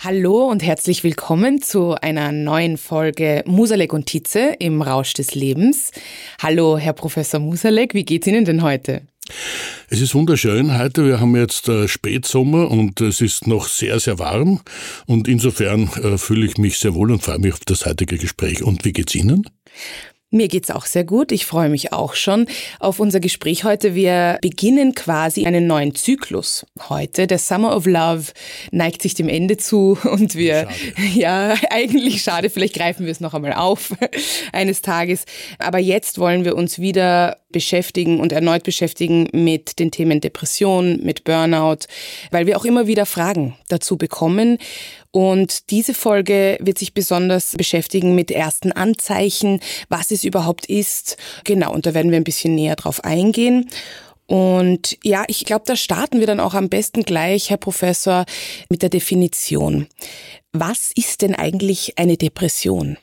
Hallo und herzlich willkommen zu einer neuen Folge Musalek und Tietze im Rausch des Lebens. Hallo, Herr Professor Musalek, wie geht's Ihnen denn heute? Es ist wunderschön heute. Wir haben jetzt äh, Spätsommer und es ist noch sehr, sehr warm. Und insofern äh, fühle ich mich sehr wohl und freue mich auf das heutige Gespräch. Und wie geht's Ihnen? Mir geht's auch sehr gut. Ich freue mich auch schon auf unser Gespräch heute. Wir beginnen quasi einen neuen Zyklus heute. Der Summer of Love neigt sich dem Ende zu und wir, schade. ja, eigentlich schade. Vielleicht greifen wir es noch einmal auf eines Tages. Aber jetzt wollen wir uns wieder beschäftigen und erneut beschäftigen mit den Themen Depression, mit Burnout, weil wir auch immer wieder Fragen dazu bekommen. Und diese Folge wird sich besonders beschäftigen mit ersten Anzeichen, was es überhaupt ist. Genau, und da werden wir ein bisschen näher drauf eingehen. Und ja, ich glaube, da starten wir dann auch am besten gleich, Herr Professor, mit der Definition. Was ist denn eigentlich eine Depression?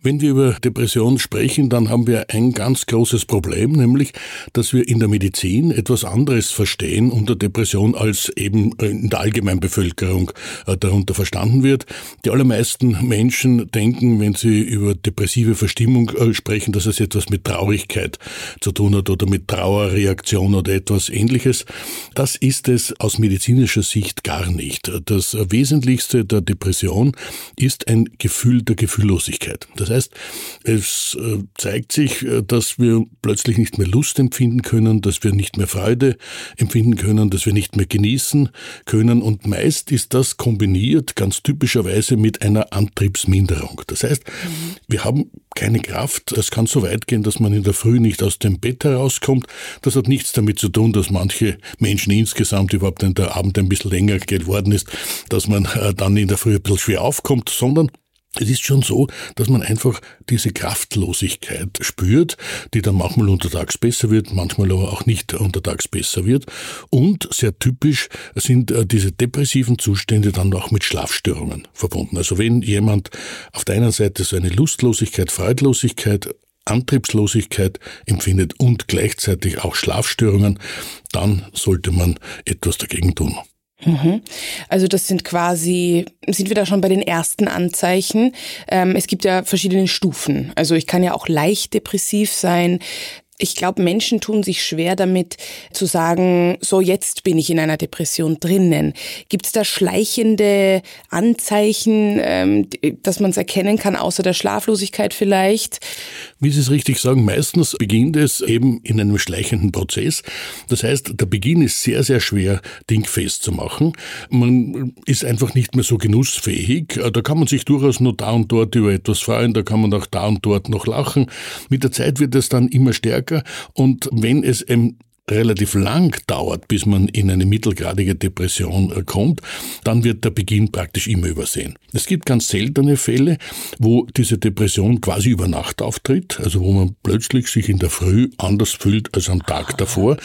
Wenn wir über Depression sprechen, dann haben wir ein ganz großes Problem, nämlich, dass wir in der Medizin etwas anderes verstehen unter Depression, als eben in der Allgemeinbevölkerung äh, darunter verstanden wird. Die allermeisten Menschen denken, wenn sie über depressive Verstimmung äh, sprechen, dass es etwas mit Traurigkeit zu tun hat oder mit Trauerreaktion oder etwas ähnliches. Das ist es aus medizinischer Sicht gar nicht. Das Wesentlichste der Depression ist ein Gefühl der Gefühllosigkeit. Das das heißt, es äh, zeigt sich, äh, dass wir plötzlich nicht mehr Lust empfinden können, dass wir nicht mehr Freude empfinden können, dass wir nicht mehr genießen können. Und meist ist das kombiniert ganz typischerweise mit einer Antriebsminderung. Das heißt, wir haben keine Kraft. Das kann so weit gehen, dass man in der Früh nicht aus dem Bett herauskommt. Das hat nichts damit zu tun, dass manche Menschen insgesamt überhaupt in der Abend ein bisschen länger geworden ist, dass man äh, dann in der Früh ein bisschen schwer aufkommt, sondern es ist schon so, dass man einfach diese Kraftlosigkeit spürt, die dann manchmal untertags besser wird, manchmal aber auch nicht untertags besser wird. Und sehr typisch sind äh, diese depressiven Zustände dann auch mit Schlafstörungen verbunden. Also wenn jemand auf der einen Seite so eine Lustlosigkeit, Freudlosigkeit, Antriebslosigkeit empfindet und gleichzeitig auch Schlafstörungen, dann sollte man etwas dagegen tun. Mhm. Also das sind quasi, sind wir da schon bei den ersten Anzeichen. Ähm, es gibt ja verschiedene Stufen. Also ich kann ja auch leicht depressiv sein. Ich glaube, Menschen tun sich schwer damit zu sagen, so jetzt bin ich in einer Depression drinnen. Gibt es da schleichende Anzeichen, ähm, dass man es erkennen kann, außer der Schlaflosigkeit vielleicht? Wie Sie es richtig sagen, meistens beginnt es eben in einem schleichenden Prozess. Das heißt, der Beginn ist sehr, sehr schwer dingfest zu machen. Man ist einfach nicht mehr so genussfähig. Da kann man sich durchaus nur da und dort über etwas freuen, da kann man auch da und dort noch lachen. Mit der Zeit wird es dann immer stärker stärker. Und wenn es relativ lang dauert, bis man in eine mittelgradige Depression äh, kommt, dann wird der Beginn praktisch immer übersehen. Es gibt ganz seltene Fälle, wo diese Depression quasi über Nacht auftritt, also wo man plötzlich sich in der Früh anders fühlt als am Tag davor.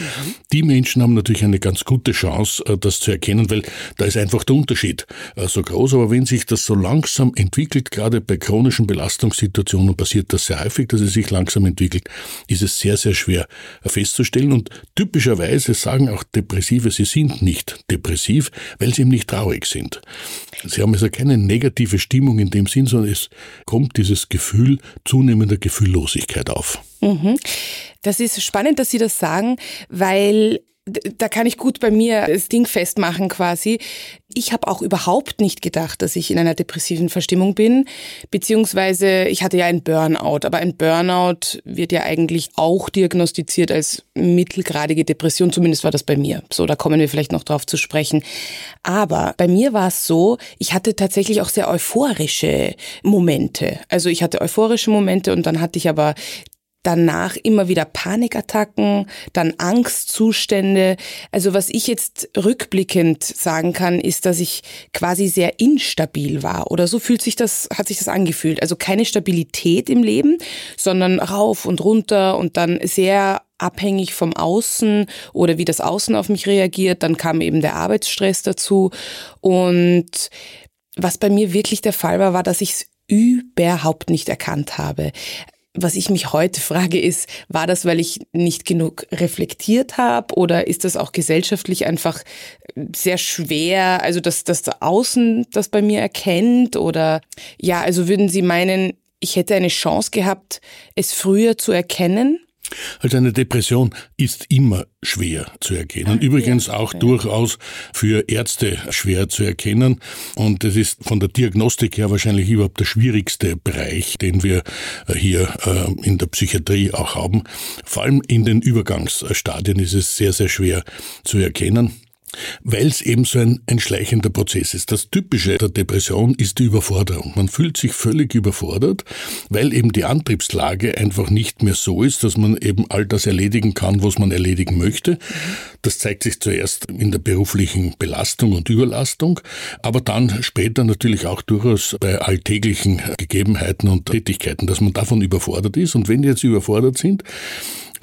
Die Menschen haben natürlich eine ganz gute Chance, äh, das zu erkennen, weil da ist einfach der Unterschied äh, so groß. Aber wenn sich das so langsam entwickelt, gerade bei chronischen Belastungssituationen passiert das sehr häufig, dass es sich langsam entwickelt, ist es sehr, sehr schwer festzustellen und Typischerweise sagen auch Depressive, sie sind nicht depressiv, weil sie eben nicht traurig sind. Sie haben also keine negative Stimmung in dem Sinn, sondern es kommt dieses Gefühl zunehmender Gefühllosigkeit auf. Mhm. Das ist spannend, dass Sie das sagen, weil da kann ich gut bei mir das Ding festmachen quasi. Ich habe auch überhaupt nicht gedacht, dass ich in einer depressiven Verstimmung bin, beziehungsweise ich hatte ja ein Burnout, aber ein Burnout wird ja eigentlich auch diagnostiziert als mittelgradige Depression, zumindest war das bei mir. So, da kommen wir vielleicht noch drauf zu sprechen. Aber bei mir war es so, ich hatte tatsächlich auch sehr euphorische Momente. Also ich hatte euphorische Momente und dann hatte ich aber danach immer wieder Panikattacken, dann Angstzustände. Also was ich jetzt rückblickend sagen kann, ist, dass ich quasi sehr instabil war oder so fühlt sich das, hat sich das angefühlt. Also keine Stabilität im Leben, sondern rauf und runter und dann sehr abhängig vom Außen oder wie das Außen auf mich reagiert. Dann kam eben der Arbeitsstress dazu und was bei mir wirklich der Fall war, war, dass ich es überhaupt nicht erkannt habe. Was ich mich heute frage, ist, war das, weil ich nicht genug reflektiert habe oder ist das auch gesellschaftlich einfach sehr schwer, also dass das Außen das bei mir erkennt oder ja, also würden Sie meinen, ich hätte eine Chance gehabt, es früher zu erkennen? Also eine Depression ist immer schwer zu erkennen. Übrigens auch durchaus für Ärzte schwer zu erkennen. Und es ist von der Diagnostik her wahrscheinlich überhaupt der schwierigste Bereich, den wir äh, hier äh, in der Psychiatrie auch haben. Vor allem in den Übergangsstadien ist es sehr, sehr schwer zu erkennen weil es eben so ein, ein schleichender Prozess ist. Das Typische der Depression ist die Überforderung. Man fühlt sich völlig überfordert, weil eben die Antriebslage einfach nicht mehr so ist, dass man eben all das erledigen kann, was man erledigen möchte. Das zeigt sich zuerst in der beruflichen Belastung und Überlastung, aber dann später natürlich auch durchaus bei alltäglichen Gegebenheiten und Tätigkeiten, dass man davon überfordert ist. Und wenn die jetzt überfordert sind,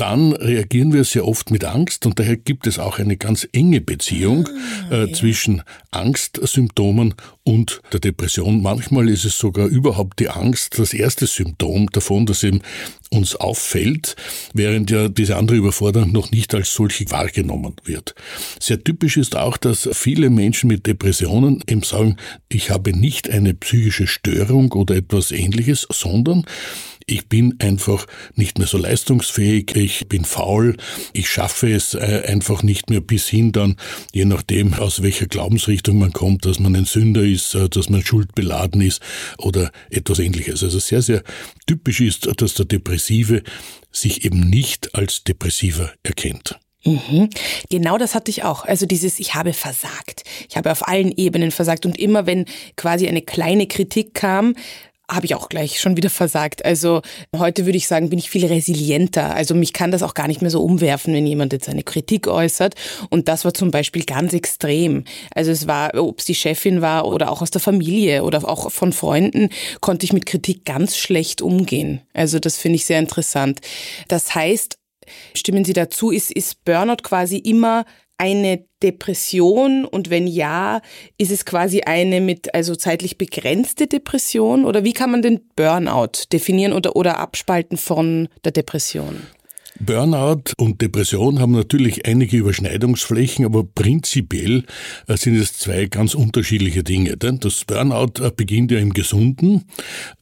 dann reagieren wir sehr oft mit Angst und daher gibt es auch eine ganz enge Beziehung ah, äh, ja. zwischen Angstsymptomen und der Depression. Manchmal ist es sogar überhaupt die Angst das erste Symptom davon, dass eben uns auffällt, während ja diese andere Überforderung noch nicht als solche wahrgenommen wird. Sehr typisch ist auch, dass viele Menschen mit Depressionen eben sagen, ich habe nicht eine psychische Störung oder etwas ähnliches, sondern ich bin einfach nicht mehr so leistungsfähig, ich bin faul, ich schaffe es äh, einfach nicht mehr bis hin dann, je nachdem aus welcher Glaubensrichtung man kommt, dass man ein Sünder ist, äh, dass man schuldbeladen ist oder etwas ähnliches. Also sehr, sehr typisch ist, dass der Depressive sich eben nicht als Depressiver erkennt. Mhm. Genau das hatte ich auch. Also dieses, ich habe versagt. Ich habe auf allen Ebenen versagt. Und immer wenn quasi eine kleine Kritik kam, habe ich auch gleich schon wieder versagt. Also heute würde ich sagen, bin ich viel resilienter. Also mich kann das auch gar nicht mehr so umwerfen, wenn jemand jetzt eine Kritik äußert. Und das war zum Beispiel ganz extrem. Also es war, ob es die Chefin war oder auch aus der Familie oder auch von Freunden, konnte ich mit Kritik ganz schlecht umgehen. Also das finde ich sehr interessant. Das heißt, stimmen Sie dazu, ist, ist Burnout quasi immer eine Depression und wenn ja, ist es quasi eine mit also zeitlich begrenzte Depression oder wie kann man den Burnout definieren oder, oder abspalten von der Depression? Burnout und Depression haben natürlich einige Überschneidungsflächen, aber prinzipiell äh, sind es zwei ganz unterschiedliche Dinge. Denn das Burnout äh, beginnt ja im Gesunden.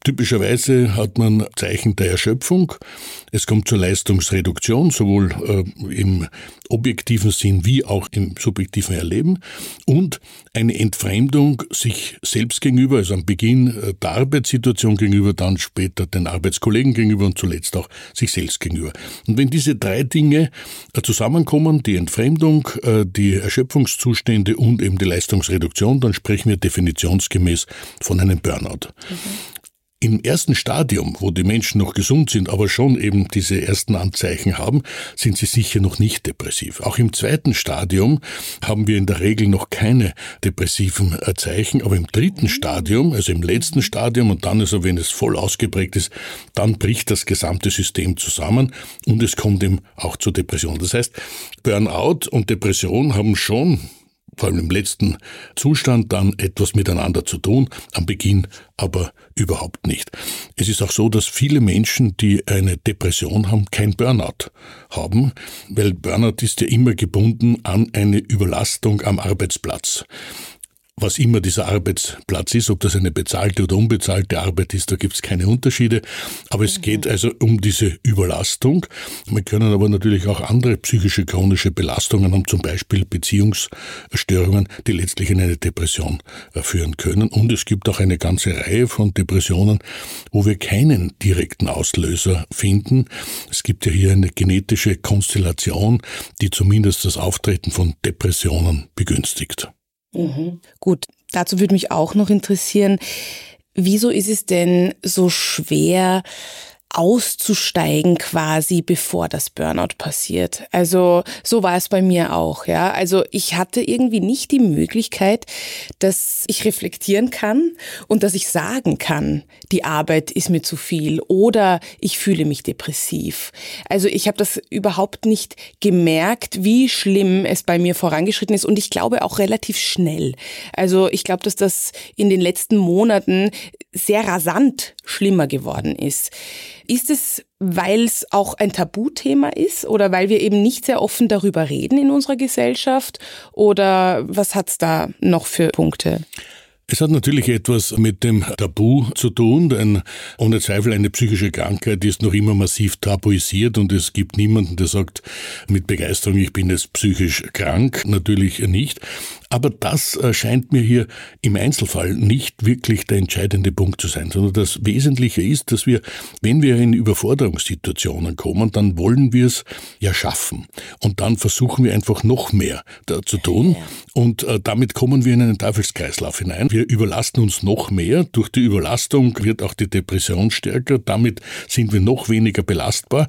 Typischerweise hat man Zeichen der Erschöpfung. Es kommt zur Leistungsreduktion, sowohl äh, im objektiven Sinn wie auch im subjektiven Erleben und eine Entfremdung sich selbst gegenüber, also am Beginn der Arbeitssituation gegenüber, dann später den Arbeitskollegen gegenüber und zuletzt auch sich selbst gegenüber. Und wenn diese drei Dinge äh, zusammenkommen, die Entfremdung, äh, die Erschöpfungszustände und eben die Leistungsreduktion, dann sprechen wir definitionsgemäß von einem Burnout. Mhm. Im ersten Stadium, wo die Menschen noch gesund sind, aber schon eben diese ersten Anzeichen haben, sind sie sicher noch nicht depressiv. Auch im zweiten Stadium haben wir in der Regel noch keine depressiven äh, Zeichen, aber im dritten Stadium, also im letzten Stadium und dann also, wenn es voll ausgeprägt ist, dann bricht das gesamte System zusammen und es kommt eben auch zur Depression. Das heißt, Burnout und Depression haben schon vor allem im letzten Zustand dann etwas miteinander zu tun, am Beginn aber überhaupt nicht. Es ist auch so, dass viele Menschen, die eine Depression haben, kein Burnout haben, weil Burnout ist ja immer gebunden an eine Überlastung am Arbeitsplatz. Was immer dieser Arbeitsplatz ist, ob das eine bezahlte oder unbezahlte Arbeit ist, da gibt es keine Unterschiede. Aber es geht mhm. also um diese Überlastung. Wir können aber natürlich auch andere psychische chronische Belastungen haben, zum Beispiel Beziehungsstörungen, die letztlich in eine Depression äh, führen können. Und es gibt auch eine ganze Reihe von Depressionen, wo wir keinen direkten Auslöser finden. Es gibt ja hier eine genetische Konstellation, die zumindest das Auftreten von Depressionen begünstigt. Mhm. Gut, dazu würde mich auch noch interessieren, wieso ist es denn so schwer, auszusteigen quasi, bevor das Burnout passiert. Also so war es bei mir auch, ja. Also ich hatte irgendwie nicht die Möglichkeit, dass ich reflektieren kann und dass ich sagen kann, die Arbeit ist mir zu viel oder ich fühle mich depressiv. Also ich habe das überhaupt nicht gemerkt, wie schlimm es bei mir vorangeschritten ist und ich glaube auch relativ schnell. Also ich glaube, dass das in den letzten Monaten sehr rasant schlimmer geworden ist. Ist es, weil es auch ein Tabuthema ist oder weil wir eben nicht sehr offen darüber reden in unserer Gesellschaft? Oder was hat es da noch für Punkte? Es hat natürlich etwas mit dem Tabu zu tun, denn ohne Zweifel eine psychische Krankheit ist noch immer massiv tabuisiert und es gibt niemanden, der sagt mit Begeisterung, ich bin jetzt psychisch krank. Natürlich nicht. Aber das äh, scheint mir hier im Einzelfall nicht wirklich der entscheidende Punkt zu sein, sondern das Wesentliche ist, dass wir, wenn wir in Überforderungssituationen kommen, dann wollen wir es ja schaffen. Und dann versuchen wir einfach noch mehr zu tun. Und äh, damit kommen wir in einen Teufelskreislauf hinein. Wir überlasten uns noch mehr. Durch die Überlastung wird auch die Depression stärker. Damit sind wir noch weniger belastbar.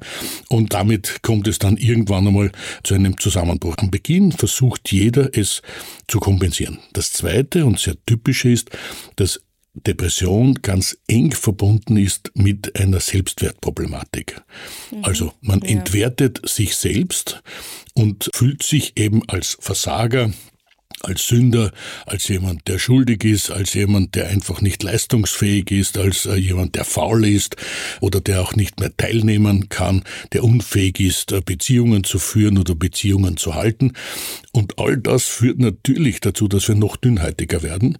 Und damit kommt es dann irgendwann einmal zu einem Zusammenbruch. Am Beginn versucht jeder es zu kompensieren. Das Zweite und sehr typische ist, dass Depression ganz eng verbunden ist mit einer Selbstwertproblematik. Mhm. Also man ja. entwertet sich selbst und fühlt sich eben als Versager, als Sünder, als jemand, der schuldig ist, als jemand, der einfach nicht leistungsfähig ist, als äh, jemand, der faul ist oder der auch nicht mehr teilnehmen kann, der unfähig ist, äh, Beziehungen zu führen oder Beziehungen zu halten. Und all das führt natürlich dazu, dass wir noch dünnhäutiger werden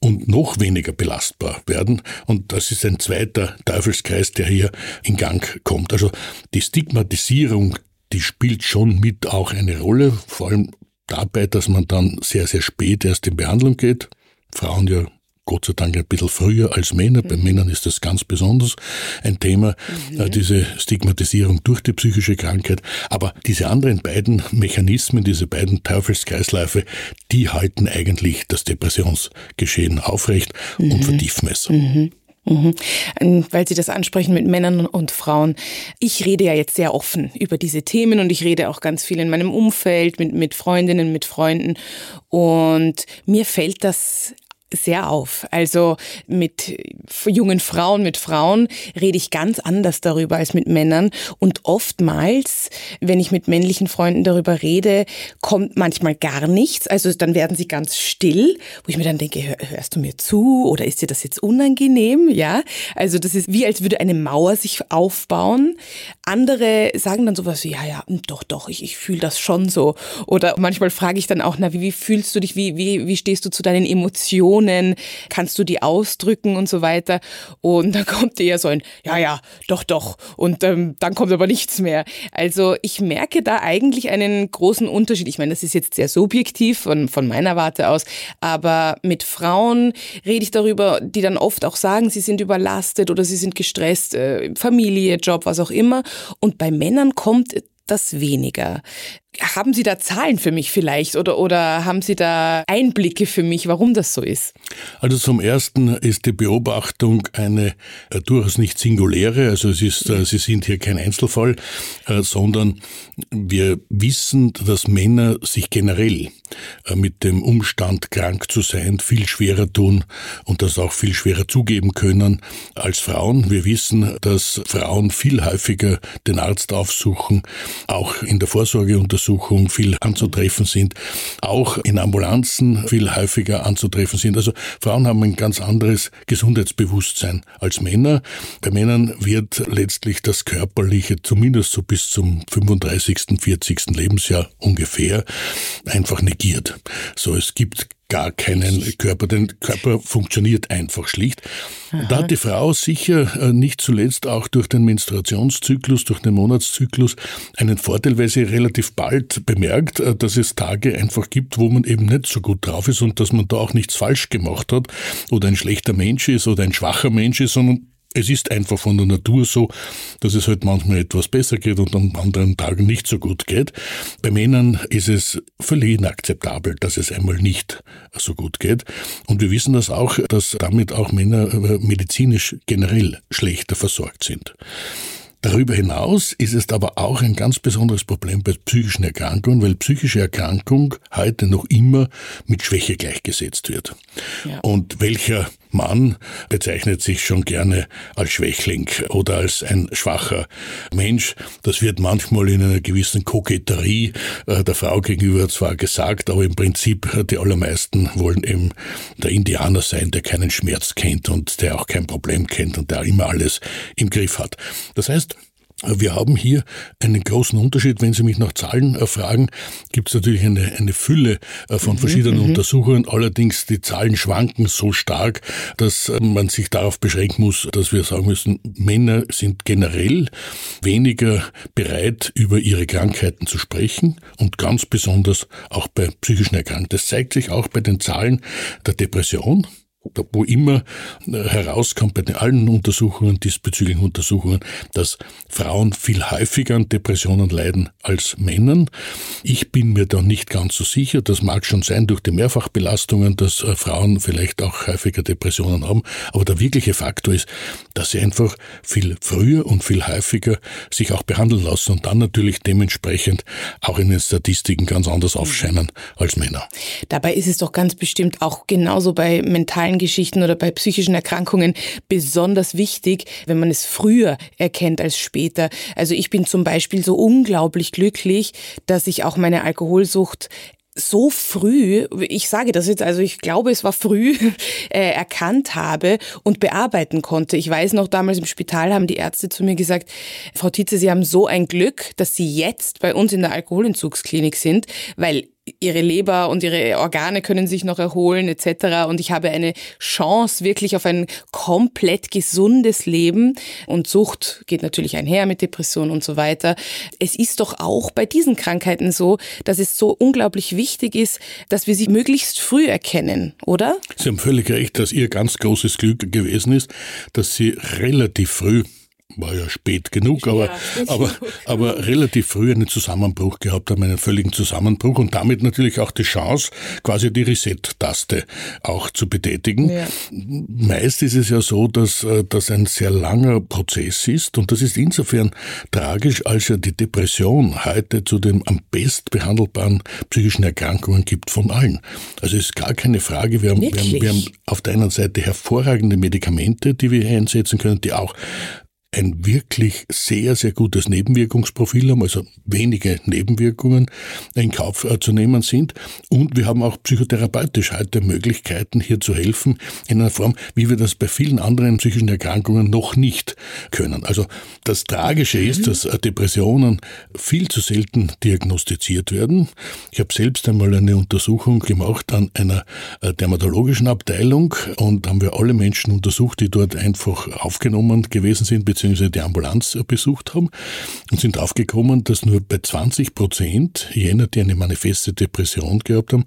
und noch weniger belastbar werden. Und das ist ein zweiter Teufelskreis, der hier in Gang kommt. Also die Stigmatisierung die spielt schon mit auch eine Rolle, vor allem dabei, dass man dann sehr, sehr spät erst in Behandlung geht. Frauen ja Gott sei Dank ein bisschen früher als Männer. Mhm. Bei Männern ist das ganz besonders ein Thema, mhm. Äh, diese Stigmatisierung durch die psychische Krankheit. Aber diese anderen beiden Mechanismen, diese beiden Teufelskreisläufe, die halten eigentlich das Depressionsgeschehen aufrecht mhm. und vertiefen es. Mhm. Mhm. Ähm, weil Sie das ansprechen mit Männern und Frauen. Ich rede ja jetzt sehr offen über diese Themen und ich rede auch ganz viel in meinem Umfeld mit, mit Freundinnen, mit Freunden. Und mir fällt das sehr auf. Also mit jungen Frauen, mit Frauen rede ich ganz anders darüber als mit Männern. Und oftmals, wenn ich mit männlichen Freunden darüber rede, kommt manchmal gar nichts. Also dann werden sie ganz still, wo ich mir dann denke, hörst du mir zu oder ist dir das jetzt unangenehm? Ja, also das ist wie als würde eine Mauer sich aufbauen. Andere sagen dann sowas wie, ja, ja, doch, doch, ich, ich fühle das schon so. Oder manchmal frage ich dann auch, na, wie, wie fühlst du dich, wie, wie, wie stehst du zu deinen Emotionen? Emotionen, kannst du die ausdrücken und so weiter. Und dann kommt eher so ein, ja, ja, doch, doch. Und ähm, dann kommt aber nichts mehr. Also ich merke da eigentlich einen großen Unterschied. Ich meine, das ist jetzt sehr subjektiv von, von meiner Warte aus, aber mit Frauen rede ich darüber, die dann oft auch sagen, sie sind überlastet oder sie sind gestresst, äh, Familie, Job, was auch immer. Und bei Männern kommt das weniger. Haben Sie da Zahlen für mich vielleicht oder, oder haben Sie da Einblicke für mich, warum das so ist? Also zum Ersten ist die Beobachtung eine äh, durchaus nicht singuläre, also es ist, äh, Sie sind hier kein Einzelfall, äh, sondern wir wissen, dass Männer sich generell äh, mit dem Umstand, krank zu sein, viel schwerer tun und das auch viel schwerer zugeben können als Frauen. Wir wissen, dass Frauen viel häufiger den Arzt aufsuchen, auch in der Vorsorgeuntersuchung Untersuchung viel anzutreffen sind, auch in Ambulanzen viel häufiger anzutreffen sind. Also Frauen haben ein ganz anderes Gesundheitsbewusstsein als Männer. Bei Männern wird letztlich das Körperliche zumindest so bis zum 35., 40. Lebensjahr ungefähr einfach negiert. So, es gibt gar keinen Körper. Der Körper funktioniert einfach schlicht. Aha. Da hat die Frau sicher äh, nicht zuletzt auch durch den Menstruationszyklus, durch den Monatszyklus einen Vorteil, weil sie relativ bald bemerkt, äh, dass es Tage einfach gibt, wo man eben nicht so gut drauf ist und dass man da auch nichts falsch gemacht hat oder ein schlechter Mensch ist oder ein schwacher Mensch ist, sondern es ist einfach von der Natur so, dass es halt manchmal etwas besser geht und an anderen Tagen nicht so gut geht. Bei Männern ist es völlig inakzeptabel, dass es einmal nicht so gut geht. Und wir wissen das auch, dass damit auch Männer äh, medizinisch generell schlechter versorgt sind. Darüber hinaus ist es aber auch ein ganz besonderes Problem bei psychischen Erkrankungen, weil psychische Erkrankung heute noch immer mit Schwäche gleichgesetzt wird. Ja. Und welcher Mann bezeichnet sich schon gerne als Schwächling oder als ein schwacher Mensch. Das wird manchmal in einer gewissen Koketterie äh, der Frau gegenüber zwar gesagt, aber im Prinzip äh, die allermeisten wollen eben der Indianer sein, der keinen Schmerz kennt und der auch kein Problem kennt und der immer alles im Griff hat. Das heißt, wir haben hier einen großen Unterschied. Wenn Sie mich nach Zahlen äh, fragen, gibt es natürlich eine, eine Fülle äh, von mhm, verschiedenen mhm. Untersuchungen. Allerdings die Zahlen schwanken so stark, dass äh, man sich darauf beschränken muss, dass wir sagen müssen, Männer sind generell weniger bereit, über ihre Krankheiten zu sprechen und ganz besonders auch bei psychischen Erkrankungen. Das zeigt sich auch bei den Zahlen der Depression wo immer äh, herauskommt bei allen Untersuchungen, diesbezüglichen Untersuchungen, dass Frauen viel häufiger an Depressionen leiden als Männern. Ich bin mir da nicht ganz so sicher. Das mag schon sein durch die Mehrfachbelastungen, dass äh, Frauen vielleicht auch häufiger Depressionen haben. Aber der wirkliche Faktor ist, dass sie einfach viel früher und viel häufiger sich auch behandeln lassen und dann natürlich dementsprechend auch in den Statistiken ganz anders aufscheinen als Männer. Dabei ist es doch ganz bestimmt auch genauso bei mentalen mentalen Geschichten oder bei psychischen Erkrankungen besonders wichtig, wenn man es früher erkennt als später. Also ich bin zum Beispiel so unglaublich glücklich, dass ich auch meine Alkoholsucht so früh, ich sage das jetzt, also ich glaube, es war früh, äh, erkannt habe und bearbeiten konnte. Ich weiß noch, damals im Spital haben die Ärzte zu mir gesagt, Frau Tietze, Sie haben so ein Glück, dass Sie jetzt bei uns in der Alkoholentzugsklinik sind, weil ihre Leber und ihre Organe können sich noch erholen etc. Und ich habe eine Chance wirklich auf ein komplett gesundes Leben. Und Sucht geht natürlich einher mit Depression und so weiter. Es ist doch auch bei diesen Krankheiten so, dass es so unglaublich wichtig ist, dass wir sie möglichst früh erkennen, oder? Sie haben völlig recht, dass Ihr ganz großes Glück gewesen ist, dass Sie relativ früh war ja spät genug, aber, ja, aber, aber relativ früh einen Zusammenbruch gehabt haben, einen völligen Zusammenbruch und damit natürlich auch die Chance, quasi die Reset-Taste auch zu betätigen. Ja. Meist ist es ja so, dass äh, das ein sehr langer Prozess ist und das ist insofern tragisch, als ja die Depression heute zu den am best behandelbaren psychischen Erkrankungen gibt von allen. Also es ist gar keine Frage, wir haben, wir haben, wir haben auf der einen Seite hervorragende Medikamente, die wir einsetzen können, die auch ein wirklich sehr, sehr gutes Nebenwirkungsprofil haben, also wenige Nebenwirkungen in Kauf äh, zu nehmen sind. Und wir haben auch psychotherapeutisch heute Möglichkeiten, hier zu helfen, in einer Form, wie wir das bei vielen anderen psychischen Erkrankungen noch nicht können. Also das Tragische ist, dass äh, Depressionen viel zu selten diagnostiziert werden. Ich habe selbst einmal eine Untersuchung gemacht an einer äh, dermatologischen Abteilung und haben wir alle Menschen untersucht, die dort einfach aufgenommen gewesen sind, beziehungsweise die Ambulanz besucht haben und sind aufgekommen, dass nur bei 20 Prozent jener, die eine manifeste Depression gehabt haben,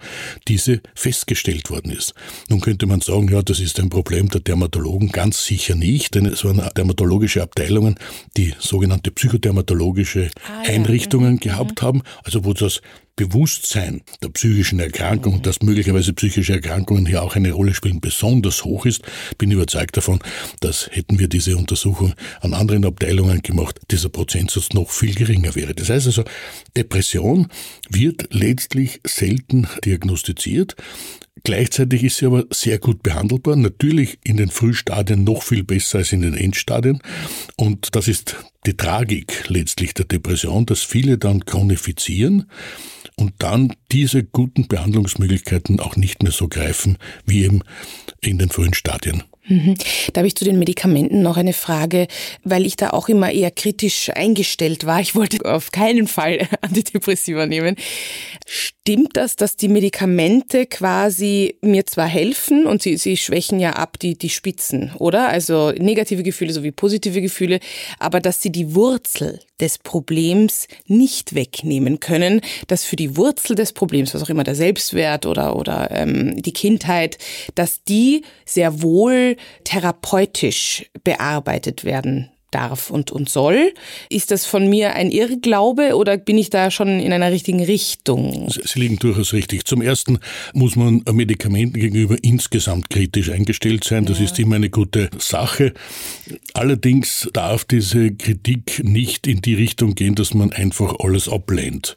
diese festgestellt worden ist. Nun könnte man sagen, ja, das ist ein Problem der Dermatologen, ganz sicher nicht, denn es waren dermatologische Abteilungen, die sogenannte psychodermatologische ah, Einrichtungen ja. Mhm. gehabt haben, also wo das Bewusstsein der psychischen Erkrankung, dass möglicherweise psychische Erkrankungen hier auch eine Rolle spielen, besonders hoch ist, bin überzeugt davon, dass hätten wir diese Untersuchung an anderen Abteilungen gemacht, dieser Prozentsatz noch viel geringer wäre. Das heißt also, Depression wird letztlich selten diagnostiziert. Gleichzeitig ist sie aber sehr gut behandelbar, natürlich in den Frühstadien noch viel besser als in den Endstadien. Und das ist die Tragik letztlich der Depression, dass viele dann chronifizieren und dann diese guten Behandlungsmöglichkeiten auch nicht mehr so greifen wie eben in den frühen Stadien. Mhm. Da habe ich zu den Medikamenten noch eine Frage, weil ich da auch immer eher kritisch eingestellt war. Ich wollte auf keinen Fall Antidepressiva nehmen. Stimmt das, dass die Medikamente quasi mir zwar helfen und sie, sie schwächen ja ab die, die Spitzen, oder? Also negative Gefühle sowie positive Gefühle, aber dass sie die Wurzel des Problems nicht wegnehmen können, dass für die Wurzel des Problems, was auch immer der Selbstwert oder, oder ähm, die Kindheit, dass die sehr wohl therapeutisch bearbeitet werden darf und, und soll. Ist das von mir ein Irrglaube oder bin ich da schon in einer richtigen Richtung? Sie liegen durchaus richtig. Zum Ersten muss man Medikamenten gegenüber insgesamt kritisch eingestellt sein. Das ja. ist immer eine gute Sache. Allerdings darf diese Kritik nicht in die Richtung gehen, dass man einfach alles ablehnt.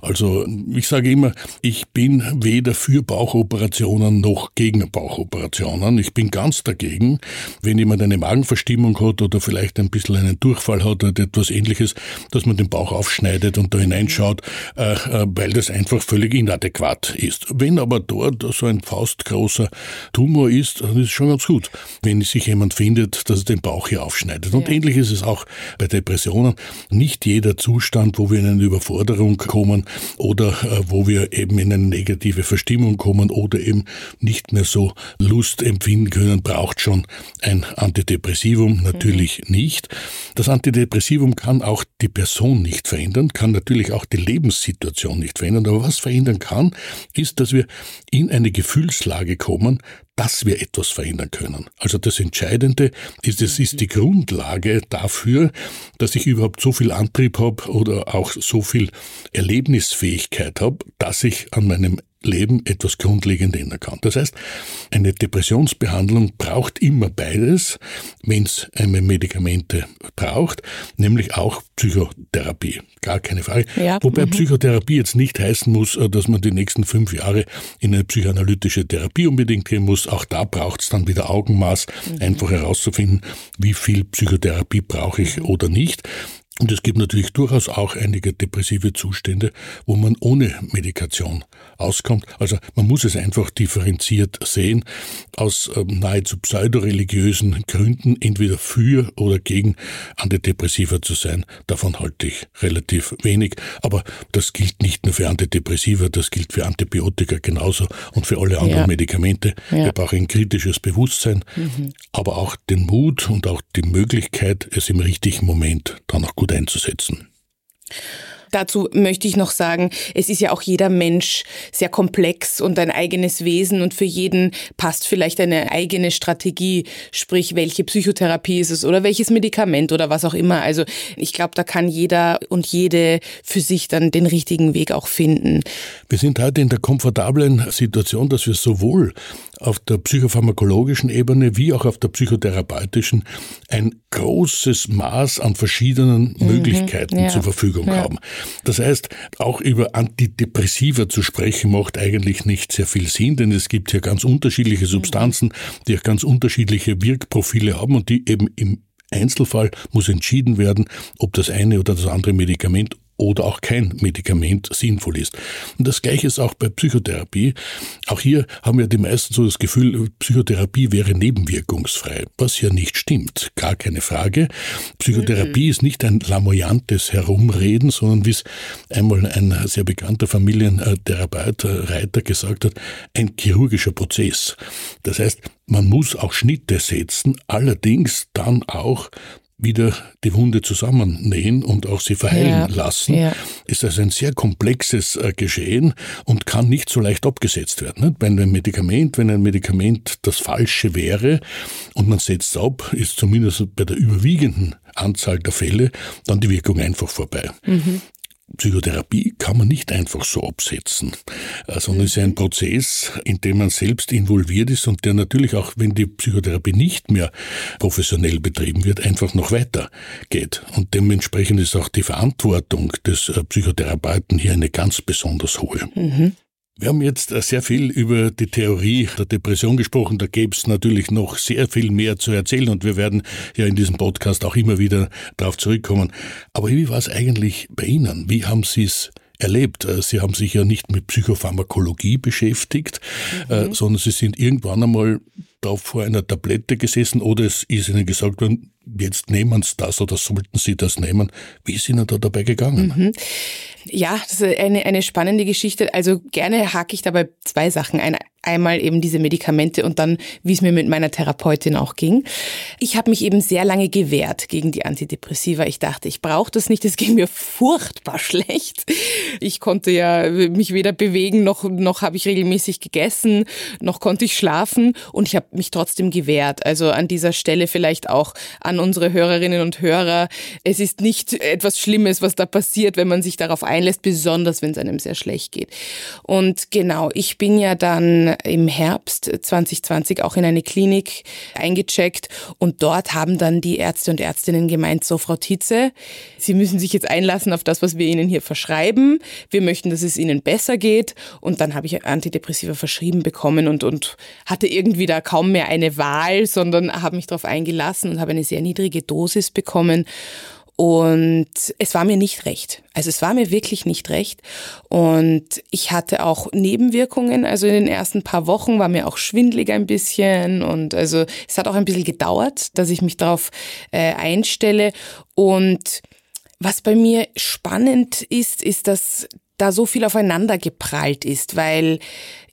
Also ich sage immer, ich bin weder für Bauchoperationen noch gegen Bauchoperationen. Ich bin ganz dagegen, wenn jemand eine Magenverstimmung hat oder vielleicht ein bisschen einen Durchfall hat oder etwas ähnliches, dass man den Bauch aufschneidet und da hineinschaut, äh, äh, weil das einfach völlig inadäquat ist. Wenn aber dort so ein faustgroßer Tumor ist, dann ist es schon ganz gut, wenn sich jemand findet, dass er den Bauch hier aufschneidet. Und ja. ähnlich ist es auch bei Depressionen. Nicht jeder Zustand, wo wir in eine Überforderung kommen oder äh, wo wir eben in eine negative Verstimmung kommen oder eben nicht mehr so Lust empfinden können, braucht schon ein Antidepressivum. Natürlich mhm. nicht. Das Antidepressivum kann auch die Person nicht verändern, kann natürlich auch die Lebenssituation nicht verändern, aber was verändern kann, ist, dass wir in eine Gefühlslage kommen, dass wir etwas verändern können. Also das Entscheidende ist, es ist die Grundlage dafür, dass ich überhaupt so viel Antrieb habe oder auch so viel Erlebnisfähigkeit habe, dass ich an meinem Leben etwas grundlegend ändern kann. Das heißt, eine Depressionsbehandlung braucht immer beides, wenn es eine Medikamente braucht, nämlich auch Psychotherapie. Gar keine Frage. Ja. Wobei mhm. Psychotherapie jetzt nicht heißen muss, äh, dass man die nächsten fünf Jahre in eine psychoanalytische Therapie unbedingt gehen muss. Auch da braucht es dann wieder Augenmaß, mhm. einfach herauszufinden, wie viel Psychotherapie brauche ich oder nicht. Und es gibt natürlich durchaus auch einige depressive Zustände, wo man ohne Medikation auskommt. Also man muss es einfach differenziert sehen, aus ähm, nahezu pseudoreligiösen Gründen entweder für oder gegen Antidepressiva zu sein. Davon halte ich relativ wenig. Aber das gilt nicht nur für Antidepressiva, das gilt für Antibiotika genauso und für alle anderen ja. Medikamente. Ja. Wir brauchen ein kritisches Bewusstsein, mhm. aber auch den Mut und auch die Möglichkeit, es im richtigen Moment dann auch gut einzusetzen. Dazu möchte ich noch sagen, es ist ja auch jeder Mensch sehr komplex und ein eigenes Wesen und für jeden passt vielleicht eine eigene Strategie, sprich welche Psychotherapie ist es oder welches Medikament oder was auch immer. Also ich glaube, da kann jeder und jede für sich dann den richtigen Weg auch finden. Wir sind heute in der komfortablen Situation, dass wir sowohl auf der psychopharmakologischen Ebene wie auch auf der psychotherapeutischen ein großes Maß an verschiedenen mhm, Möglichkeiten ja. zur Verfügung ja. haben. Das heißt, auch über Antidepressiva zu sprechen, macht eigentlich nicht sehr viel Sinn, denn es gibt hier ganz unterschiedliche Substanzen, die auch ganz unterschiedliche Wirkprofile haben und die eben im Einzelfall muss entschieden werden, ob das eine oder das andere Medikament oder auch kein Medikament sinnvoll ist. Und das Gleiche ist auch bei Psychotherapie. Auch hier haben ja die meisten so das Gefühl, Psychotherapie wäre nebenwirkungsfrei, was ja nicht stimmt. Gar keine Frage. Psychotherapie mhm. ist nicht ein lamoyantes Herumreden, sondern wie es einmal ein sehr bekannter Familientherapeut, äh, Reiter gesagt hat, ein chirurgischer Prozess. Das heißt, man muss auch Schnitte setzen, allerdings dann auch wieder die Wunde zusammennähen und auch sie verheilen ja, lassen, ja. ist das ein sehr komplexes äh, Geschehen und kann nicht so leicht abgesetzt werden. Bei einem Medikament, wenn ein Medikament das Falsche wäre und man setzt es ab, ist zumindest bei der überwiegenden Anzahl der Fälle dann die Wirkung einfach vorbei. Mhm. Psychotherapie kann man nicht einfach so absetzen, sondern es ist ein Prozess, in dem man selbst involviert ist und der natürlich auch, wenn die Psychotherapie nicht mehr professionell betrieben wird, einfach noch weiter geht. Und dementsprechend ist auch die Verantwortung des äh, Psychotherapeuten hier eine ganz besonders hohe. Mhm. Wir haben jetzt äh, sehr viel über die Theorie der Depression gesprochen. Da gäbe es natürlich noch sehr viel mehr zu erzählen und wir werden ja in diesem Podcast auch immer wieder darauf zurückkommen. Aber wie war es eigentlich bei Ihnen? Wie haben Sie es erlebt. Äh, Sie haben sich ja nicht mit Psychopharmakologie beschäftigt, äh, mhm. sondern Sie sind irgendwann einmal da vor einer Tablette gesessen oder es ist Ihnen gesagt worden, jetzt nehmen Sie das oder sollten Sie das nehmen. Wie ist Ihnen da dabei gegangen? Mhm. Ja, das ist eine, eine spannende Geschichte. Also gerne hake ich dabei zwei Sachen ein. Einmal eben diese Medikamente und dann, wie es mir mit meiner Therapeutin auch ging. Ich habe mich eben sehr lange gewehrt gegen die Antidepressiva. Ich dachte, ich brauche das nicht. Es ging mir furchtbar schlecht. Ich konnte ja mich weder bewegen noch noch habe ich regelmäßig gegessen, noch konnte ich schlafen und ich habe mich trotzdem gewehrt. Also an dieser Stelle vielleicht auch an unsere Hörerinnen und Hörer. Es ist nicht etwas Schlimmes, was da passiert, wenn man sich darauf einlässt, besonders wenn es einem sehr schlecht geht. Und genau, ich bin ja dann im Herbst 2020 auch in eine Klinik eingecheckt und dort haben dann die Ärzte und Ärztinnen gemeint, so Frau Tietze, Sie müssen sich jetzt einlassen auf das, was wir Ihnen hier verschreiben. Wir möchten, dass es Ihnen besser geht. Und dann habe ich Antidepressiva verschrieben bekommen und, und hatte irgendwie da kaum mehr eine Wahl, sondern habe mich darauf eingelassen und habe eine sehr niedrige Dosis bekommen. Und es war mir nicht recht. Also es war mir wirklich nicht recht. Und ich hatte auch Nebenwirkungen. Also in den ersten paar Wochen war mir auch schwindlig ein bisschen. Und also es hat auch ein bisschen gedauert, dass ich mich darauf äh, einstelle. Und was bei mir spannend ist, ist, dass da so viel aufeinander geprallt ist, weil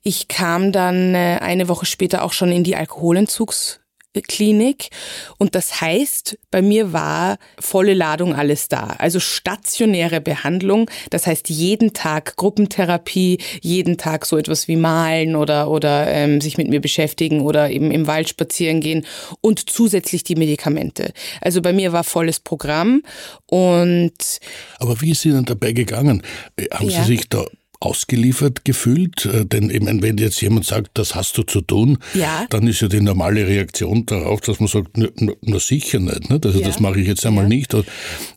ich kam dann äh, eine Woche später auch schon in die Alkoholentzugs Klinik. Und das heißt, bei mir war volle Ladung alles da. Also stationäre Behandlung. Das heißt, jeden Tag Gruppentherapie, jeden Tag so etwas wie malen oder, oder ähm, sich mit mir beschäftigen oder eben im Wald spazieren gehen und zusätzlich die Medikamente. Also bei mir war volles Programm und. Aber wie ist Ihnen dabei gegangen? Äh, haben ja. Sie sich da ausgeliefert gefühlt? Äh, denn meine, wenn jetzt jemand sagt, das hast du zu tun, ja. dann ist ja die normale Reaktion darauf, dass man sagt, na, sicher nicht. nicht? Also ja. das mache ich jetzt einmal ja. nicht.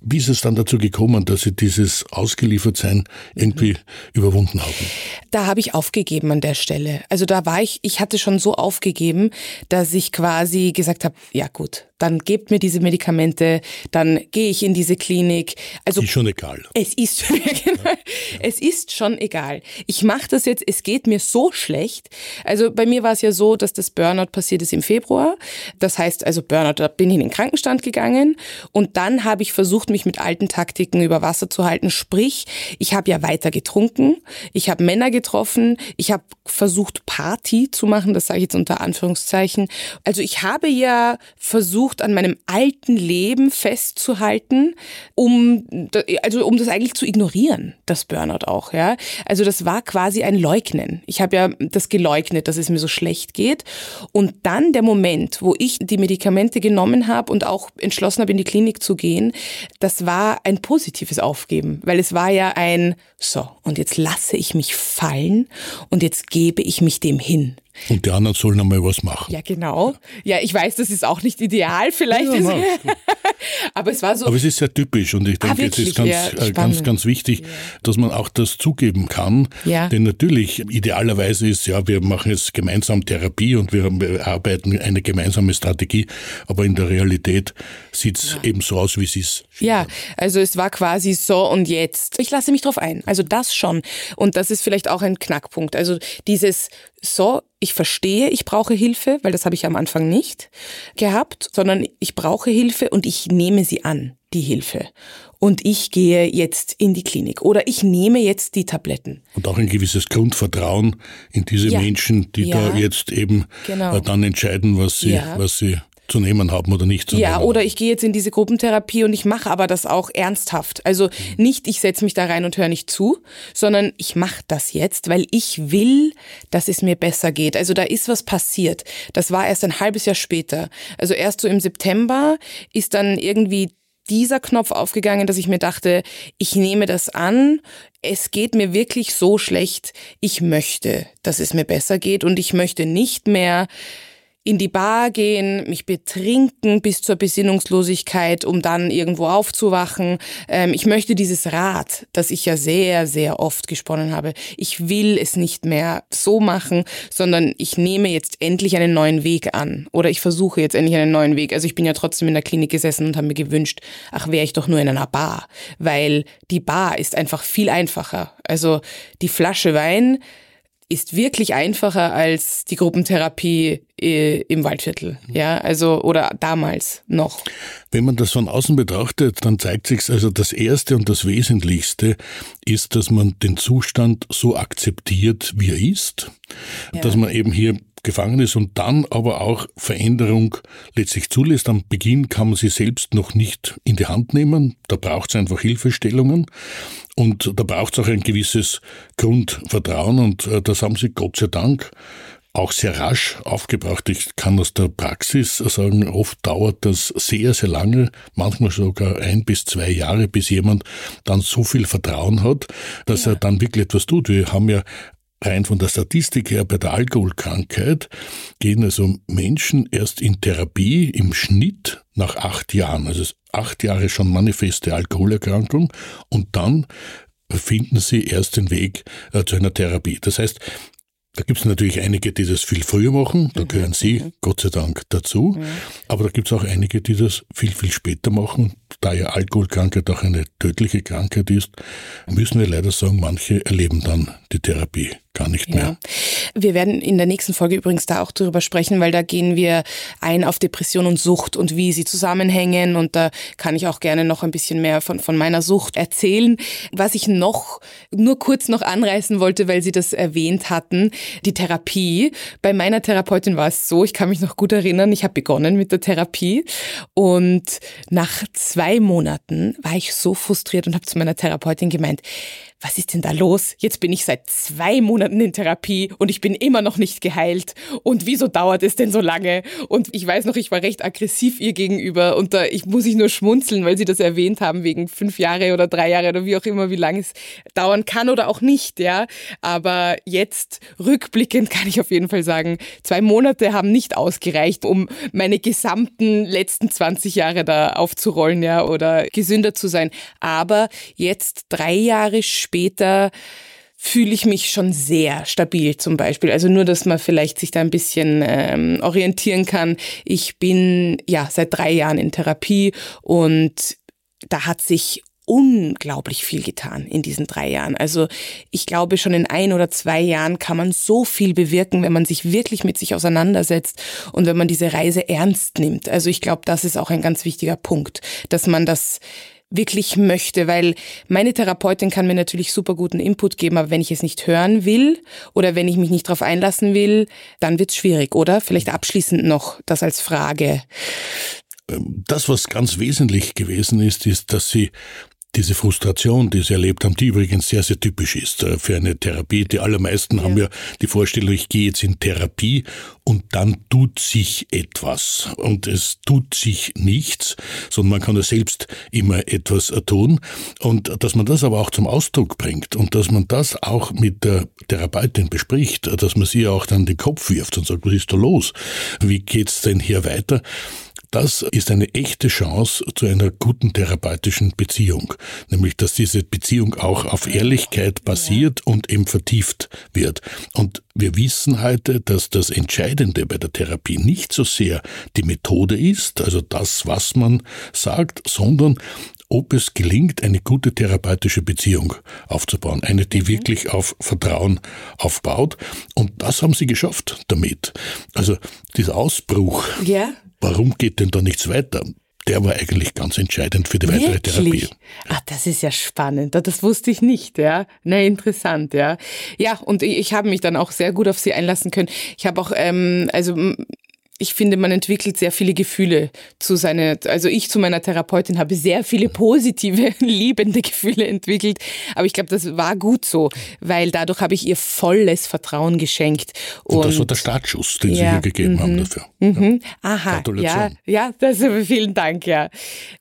Wie ist es dann dazu gekommen, dass Sie dieses Ausgeliefertsein irgendwie mhm. überwunden haben? Da habe ich aufgegeben an der Stelle. Also da war ich, ich hatte schon so aufgegeben, dass ich quasi gesagt habe, ja gut, dann gebt mir diese Medikamente, dann gehe ich in diese Klinik. Also ist schon egal. Es ist genau, ja. es ist schon egal. Ich mache das jetzt. Es geht mir so schlecht. Also bei mir war es ja so, dass das Burnout passiert ist im Februar. Das heißt also Burnout, da bin ich in den Krankenstand gegangen und dann habe ich versucht, mich mit alten Taktiken über Wasser zu halten. Sprich, ich habe ja weiter getrunken, ich habe Männer getroffen, ich habe versucht Party zu machen. Das sage ich jetzt unter Anführungszeichen. Also ich habe ja versucht versucht, an meinem alten Leben festzuhalten, um, also um das eigentlich zu ignorieren, das Burnout auch, ja. Also das war quasi ein Leugnen. Ich habe ja das geleugnet, dass es mir so schlecht geht. Und dann der Moment, wo ich die Medikamente genommen habe und auch entschlossen habe, in die Klinik zu gehen, das war ein positives Aufgeben, weil es war ja ein, so, und jetzt lasse ich mich fallen und jetzt gebe ich mich dem hin. Und die anderen sollen einmal was machen. Ja, genau. Ja, ich weiß, das ist auch nicht ideal vielleicht. Ja, aber es war so. Aber es ist sehr typisch und ich denke, ah, es ist ganz, ja, äh, ganz, ganz wichtig, ja. dass man auch das zugeben kann. Ja. Denn natürlich, idealerweise ist, ja, wir machen jetzt gemeinsam Therapie und wir arbeiten eine gemeinsame Strategie, aber in der Realität sieht es eben so aus, wie es ist. Ja, also es war quasi so und jetzt. Ich lasse mich drauf ein. Also das schon. Und das ist vielleicht auch ein Knackpunkt. Also dieses so, ich verstehe, ich brauche Hilfe, weil das habe ich am Anfang nicht gehabt, sondern ich brauche Hilfe und ich nehme sie an, die Hilfe. Und ich gehe jetzt in die Klinik oder ich nehme jetzt die Tabletten. Und auch ein gewisses Grundvertrauen in diese ja. Menschen, die ja. da jetzt eben genau. Äh, dann entscheiden, was sie, ja. was sie zu nehmen haben oder nicht zu ja, nehmen. Ja, oder ich gehe jetzt in diese Gruppentherapie und ich mache aber das auch ernsthaft. Also mhm. nicht, ich setze mich da rein und höre nicht zu, sondern ich mache das jetzt, weil ich will, dass es mir besser geht. Also da ist was passiert. Das war erst ein halbes Jahr später. Also erst so im September ist dann irgendwie dieser Knopf aufgegangen, dass ich mir dachte, ich nehme das an, es geht mir wirklich so schlecht, ich möchte, dass es mir besser geht und ich möchte nicht mehr in die Bar gehen, mich betrinken bis zur Besinnungslosigkeit, um dann irgendwo aufzuwachen. Ähm, ich möchte dieses Rad, das ich ja sehr, sehr oft gesponnen habe, ich will es nicht mehr so machen, sondern ich nehme jetzt endlich einen neuen Weg an. Oder ich versuche jetzt endlich einen neuen Weg. Also ich bin ja trotzdem in der Klinik gesessen und habe mir gewünscht, ach, wäre ich doch nur in einer Bar. Weil die Bar ist einfach viel einfacher. Also die Flasche Wein, ist wirklich einfacher als die Gruppentherapie äh, im Waldviertel. Ja, also, oder damals noch. Wenn man das von außen betrachtet, dann zeigt sich also das Erste und das Wesentlichste ist, dass man den Zustand so akzeptiert, wie er ist, ja. dass man eben hier gefangen ist und dann aber auch Veränderung letztlich zulässt. Am Beginn kann man sie selbst noch nicht in die Hand nehmen. Da braucht es einfach Hilfestellungen und da braucht es auch ein gewisses Grundvertrauen und äh, das haben sie Gott sei Dank auch sehr rasch aufgebracht. Ich kann aus der Praxis sagen, oft dauert das sehr, sehr lange, manchmal sogar ein bis zwei Jahre, bis jemand dann so viel Vertrauen hat, dass ja. er dann wirklich etwas tut. Wir haben ja rein von der Statistik her bei der Alkoholkrankheit gehen also Menschen erst in Therapie im Schnitt nach acht Jahren, also acht Jahre schon manifeste Alkoholerkrankung und dann finden sie erst den Weg äh, zu einer Therapie. Das heißt, da gibt es natürlich einige, die das viel früher machen, da mhm. gehören Sie mhm. Gott sei Dank dazu, mhm. aber da gibt es auch einige, die das viel, viel später machen. Da ja Alkoholkrankheit auch eine tödliche Krankheit ist, müssen wir leider sagen, manche erleben dann die Therapie gar nicht mehr. Ja. Wir werden in der nächsten Folge übrigens da auch drüber sprechen, weil da gehen wir ein auf Depression und Sucht und wie sie zusammenhängen und da kann ich auch gerne noch ein bisschen mehr von, von meiner Sucht erzählen. Was ich noch nur kurz noch anreißen wollte, weil Sie das erwähnt hatten, die Therapie. Bei meiner Therapeutin war es so, ich kann mich noch gut erinnern, ich habe begonnen mit der Therapie und nach zwei Monaten war ich so frustriert und habe zu meiner Therapeutin gemeint, was ist denn da los? Jetzt bin ich seit zwei Monaten in Therapie und ich bin immer noch nicht geheilt. Und wieso dauert es denn so lange? Und ich weiß noch, ich war recht aggressiv ihr gegenüber und da ich, muss ich nur schmunzeln, weil sie das erwähnt haben, wegen fünf Jahre oder drei Jahre oder wie auch immer, wie lange es dauern kann oder auch nicht, ja. Aber jetzt rückblickend kann ich auf jeden Fall sagen, zwei Monate haben nicht ausgereicht, um meine gesamten letzten 20 Jahre da aufzurollen, ja, oder gesünder zu sein. Aber jetzt drei Jahre später später fühle ich mich schon sehr stabil zum Beispiel. Also nur, dass man vielleicht sich da ein bisschen ähm, orientieren kann. Ich bin ja seit drei Jahren in Therapie und da hat sich unglaublich viel getan in diesen drei Jahren. Also ich glaube, schon in ein oder zwei Jahren kann man so viel bewirken, wenn man sich wirklich mit sich auseinandersetzt und wenn man diese Reise ernst nimmt. Also ich glaube, das ist auch ein ganz wichtiger Punkt, dass man das wirklich möchte, weil meine Therapeutin kann mir natürlich super guten Input geben, aber wenn ich es nicht hören will oder wenn ich mich nicht darauf einlassen will, dann wird es schwierig, oder? Vielleicht abschließend noch das als Frage. Ähm, das, was ganz wesentlich gewesen ist, ist, dass sie diese Frustration, die sie erlebt haben, die übrigens sehr, sehr typisch ist äh, für eine Therapie. Die allermeisten ja. haben ja die Vorstellung, ich gehe jetzt in Therapie und dann tut sich etwas. Und es tut sich nichts, sondern man kann ja selbst immer etwas tun. Und dass man das aber auch zum Ausdruck bringt und dass man das auch mit der Therapeutin bespricht, dass man sie auch dann den Kopf wirft und sagt, was ist da los? Wie geht's denn hier weiter? Das ist eine echte Chance zu einer guten therapeutischen Beziehung, nämlich dass diese Beziehung auch auf Ehrlichkeit basiert und eben vertieft wird. Und wir wissen heute, dass das Entscheidende bei der Therapie nicht so sehr die Methode ist, also das, was man sagt, sondern ob es gelingt, eine gute therapeutische Beziehung aufzubauen. Eine, die mhm. wirklich auf Vertrauen aufbaut. Und das haben sie geschafft damit. Also dieser Ausbruch ja warum geht denn da nichts weiter? Der war eigentlich ganz entscheidend für die weitere Wirklich? Therapie. Ach, das ist ja spannend. Das wusste ich nicht, ja. Na, interessant, ja. Ja, und ich habe mich dann auch sehr gut auf sie einlassen können. Ich habe auch, ähm, also ich finde, man entwickelt sehr viele Gefühle zu seiner, also ich zu meiner Therapeutin habe sehr viele positive, liebende Gefühle entwickelt. Aber ich glaube, das war gut so, weil dadurch habe ich ihr volles Vertrauen geschenkt. Und, und das war der Startschuss, den ja, Sie ihr gegeben mhm, haben dafür. Mhm, ja. Aha, ja, ja, das, vielen Dank, ja.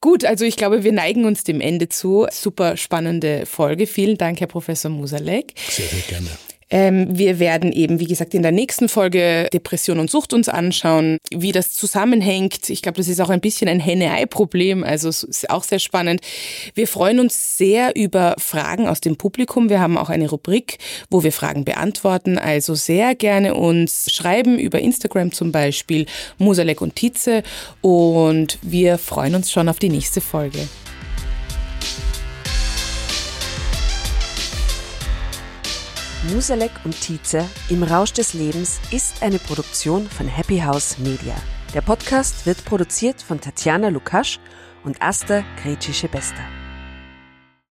Gut, also ich glaube, wir neigen uns dem Ende zu. Super spannende Folge. Vielen Dank, Herr Professor Musalek. Sehr, sehr gerne. Ähm, wir werden eben, wie gesagt, in der nächsten Folge Depression und Sucht uns anschauen, wie das zusammenhängt. Ich glaube, das ist auch ein bisschen ein Henne-Ei-Problem, also es ist auch sehr spannend. Wir freuen uns sehr über Fragen aus dem Publikum. Wir haben auch eine Rubrik, wo wir Fragen beantworten. Also sehr gerne uns schreiben über Instagram zum Beispiel, Musalek und Tietze. Und wir freuen uns schon auf die nächste Folge. Musalek und Tietze im Rausch des Lebens ist eine Produktion von Happy House Media. Der Podcast wird produziert von Tatjana Lukasch und Asta Gretschi-Bester.